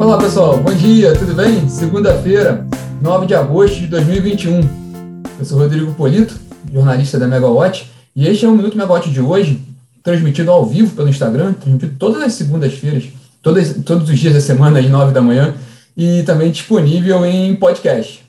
Olá pessoal, bom dia, tudo bem? Segunda-feira, 9 de agosto de 2021. Eu sou Rodrigo Polito, jornalista da Megawatt, e este é o Minuto Megawatt de hoje, transmitido ao vivo pelo Instagram, transmitido todas as segundas-feiras, todos, todos os dias da semana, às 9 da manhã, e também disponível em podcast.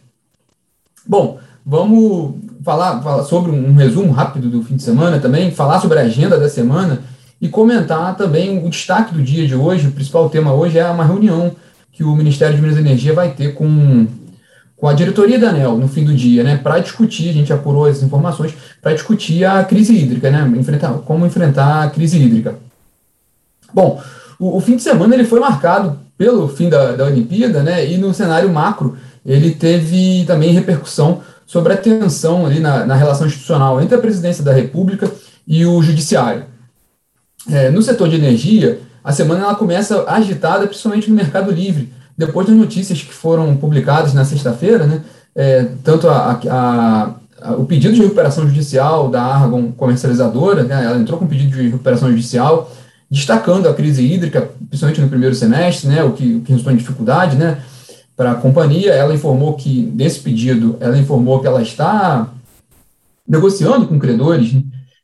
Bom, vamos falar, falar sobre um resumo rápido do fim de semana também, falar sobre a agenda da semana e comentar também o destaque do dia de hoje. O principal tema hoje é uma reunião que o Ministério de Minas e Energia vai ter com, com a diretoria da ANEL no fim do dia, né, para discutir, a gente apurou as informações, para discutir a crise hídrica, né, enfrentar, como enfrentar a crise hídrica. Bom, o, o fim de semana ele foi marcado pelo fim da, da Olimpíada, né, e no cenário macro ele teve também repercussão sobre a tensão ali na, na relação institucional entre a presidência da República e o judiciário. É, no setor de energia, a semana ela começa agitada, principalmente no mercado livre. Depois das notícias que foram publicadas na sexta-feira, né, é, tanto a, a, a, o pedido de recuperação judicial da Argon comercializadora, né, ela entrou com pedido de recuperação judicial, destacando a crise hídrica, principalmente no primeiro semestre, né, o que, o que resultou em dificuldade, né, para a companhia. Ela informou que, nesse pedido, ela informou que ela está negociando com credores, né,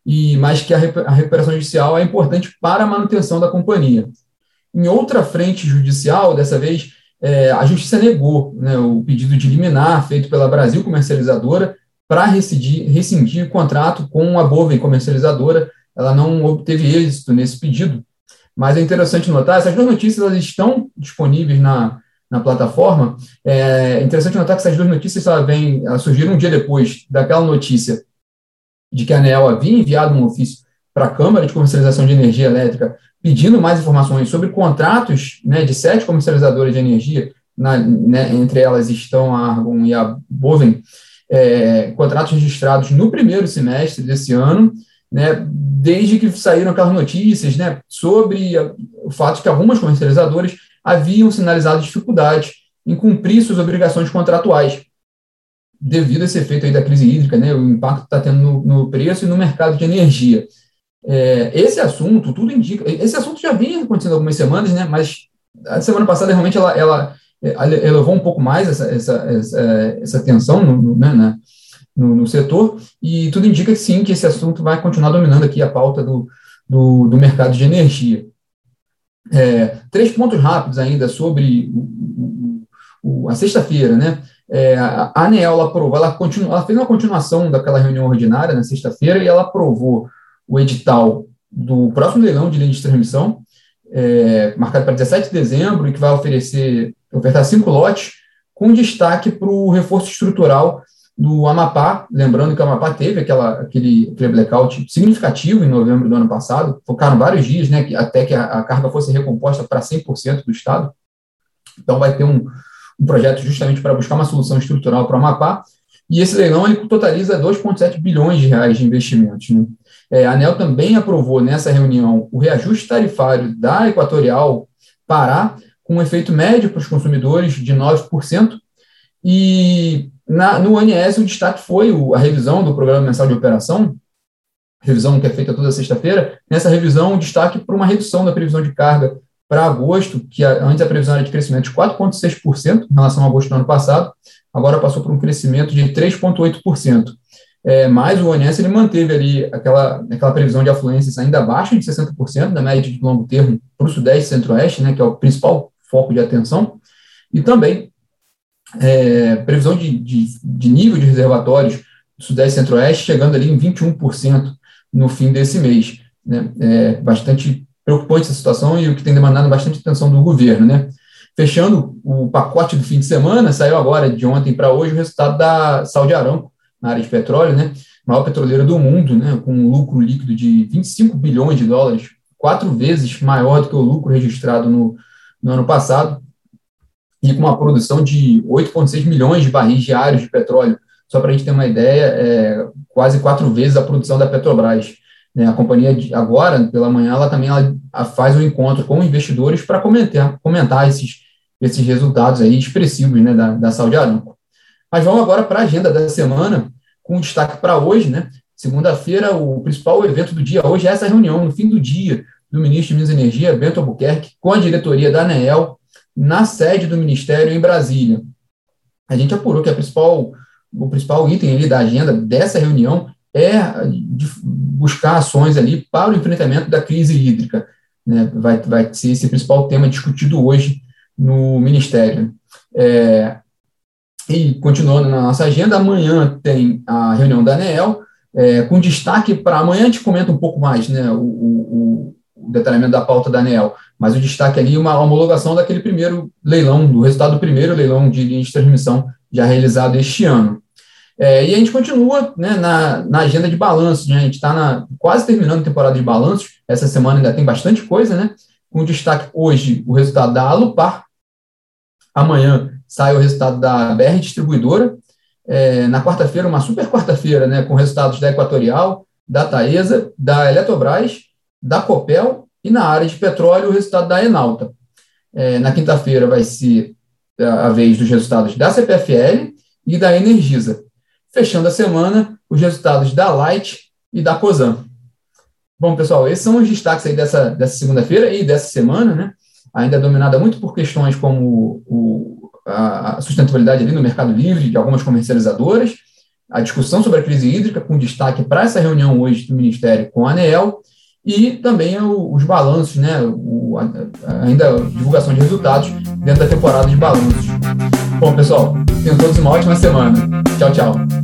e mas que a, recuperação judicial é importante para a manutenção da companhia. Em outra frente judicial, dessa vez, é, a Justiça negou né, o pedido de liminar feito pela Brasil Comercializadora para rescindir, rescindir o contrato com a Bovem Comercializadora. Ela não obteve êxito nesse pedido, mas é interessante notar, essas duas notícias elas estão disponíveis na, na plataforma. É interessante notar que essas duas notícias elas vêm, elas surgiram um dia depois daquela notícia de que a ANEL havia enviado um ofício para a Câmara de Comercialização de Energia Elétrica pedindo mais informações sobre contratos né, de sete comercializadoras de energia, na, né, entre elas estão a Argon e a Bovem, é, contratos registrados no primeiro semestre desse ano, né, desde que saíram aquelas notícias né, sobre a, o fato de que algumas comercializadoras haviam sinalizado dificuldades em cumprir suas obrigações contratuais, devido a esse efeito aí da crise hídrica, né, o impacto que está tendo no, no, preço e no mercado de energia. É, esse assunto, tudo indica, esse assunto já vinha acontecendo algumas semanas, né, mas a semana passada realmente ela, ela, ela elevou um pouco mais essa, essa, essa, essa tensão no, né, no, no, setor, e tudo indica que sim, que esse assunto vai continuar dominando aqui a pauta do, do, do mercado de energia. É, três pontos rápidos ainda sobre o, o, a sexta-feira, né? É, a ANEEL aprovou, ela, continu, ela fez uma continuação daquela reunião ordinária na sexta-feira e ela aprovou o edital do próximo leilão de linha de transmissão, é, marcado para 17 de dezembro, e que vai oferecer, ofertar cinco lotes, com destaque para o reforço estrutural do Amapá, lembrando que o Amapá teve aquela, aquele, aquele blackout significativo em novembro do ano passado, focaram vários dias, né, até que a, a carga fosse recomposta para 100% do Estado. Então, vai ter um, um projeto justamente para buscar uma solução estrutural para o Amapá, e esse leilão ele totaliza 2,7 bilhões de reais de investimentos. Né? É, a ANEL também aprovou nessa reunião o reajuste tarifário da Equatorial Pará, com um efeito médio para os consumidores de 9%, e na, no ONS, o destaque foi o, a revisão do Programa Mensal de Operação, revisão que é feita toda sexta-feira. Nessa revisão, o destaque para uma redução da previsão de carga para agosto, que antes a previsão era de crescimento de 4,6% em relação a agosto do ano passado, agora passou por um crescimento de 3,8%. É, mas o ONS ele manteve ali aquela, aquela previsão de afluências ainda abaixo de 60% da média de longo termo para o Sudeste e Centro-Oeste, né, que é o principal foco de atenção, e também é, previsão de, de, de, nível de reservatórios do Sudeste e Centro-Oeste chegando ali em 21% no fim desse mês. Né? É bastante preocupante essa situação e o que tem demandado bastante atenção do governo. Né? Fechando o pacote do fim de semana, saiu agora, de ontem para hoje, o resultado da Saudi Aramco, na área de petróleo, né? maior petroleira do mundo, né? com um lucro líquido de 25 bilhões de dólares, quatro vezes maior do que o lucro registrado no, no ano passado e com uma produção de 8,6 milhões de barris diários de petróleo. Só para a gente ter uma ideia, é quase quatro vezes a produção da Petrobras. Né? A companhia, agora, pela manhã, ela também ela faz um encontro com investidores para comentar, comentar esses, esses resultados aí expressivos né, da, da Saudi Aramco. Mas vamos agora para a agenda da semana, com destaque para hoje, né? Segunda-feira, o principal evento do dia hoje é essa reunião, no fim do dia, do ministro de Minas e Energia, Bento Albuquerque, com a diretoria da ANEEL, na sede do Ministério em Brasília. A gente apurou que a principal, o principal item ali da agenda dessa reunião é buscar ações ali para o enfrentamento da crise hídrica. Né? Vai, vai ser esse principal tema discutido hoje no Ministério. É, e continuando na nossa agenda, amanhã tem a reunião da ANEEL, é, com destaque para amanhã a gente comenta um pouco mais né, o, o, o, detalhamento da pauta da ANEEL, mas o destaque ali é uma homologação daquele primeiro leilão, do resultado do primeiro leilão de linha de transmissão já realizado este ano. É, e a gente continua né, na, na agenda de balanços, né, a gente está quase terminando a temporada de balanços, essa semana ainda tem bastante coisa, né, com destaque hoje o resultado da Alupar, amanhã sai o resultado da BR Distribuidora, é, na quarta-feira, uma super quarta-feira, né, com resultados da Equatorial, da Taesa, da Eletrobras, da Copel e na área de petróleo o resultado da Enalta. É, na quinta-feira vai ser a vez dos resultados da CPFL e da Energisa. Fechando a semana, os resultados da Light e da COSAN. Bom, pessoal, esses são os destaques aí dessa, dessa segunda-feira e dessa semana, né? Ainda dominada muito por questões como o, a sustentabilidade ali no mercado livre de algumas comercializadoras, a discussão sobre a crise hídrica, com destaque para essa reunião hoje do Ministério com a ANEEL, e também os balanços, né, o, ainda a divulgação de resultados dentro da temporada de balanços. Bom, pessoal, tenham todos uma ótima semana. Tchau, tchau.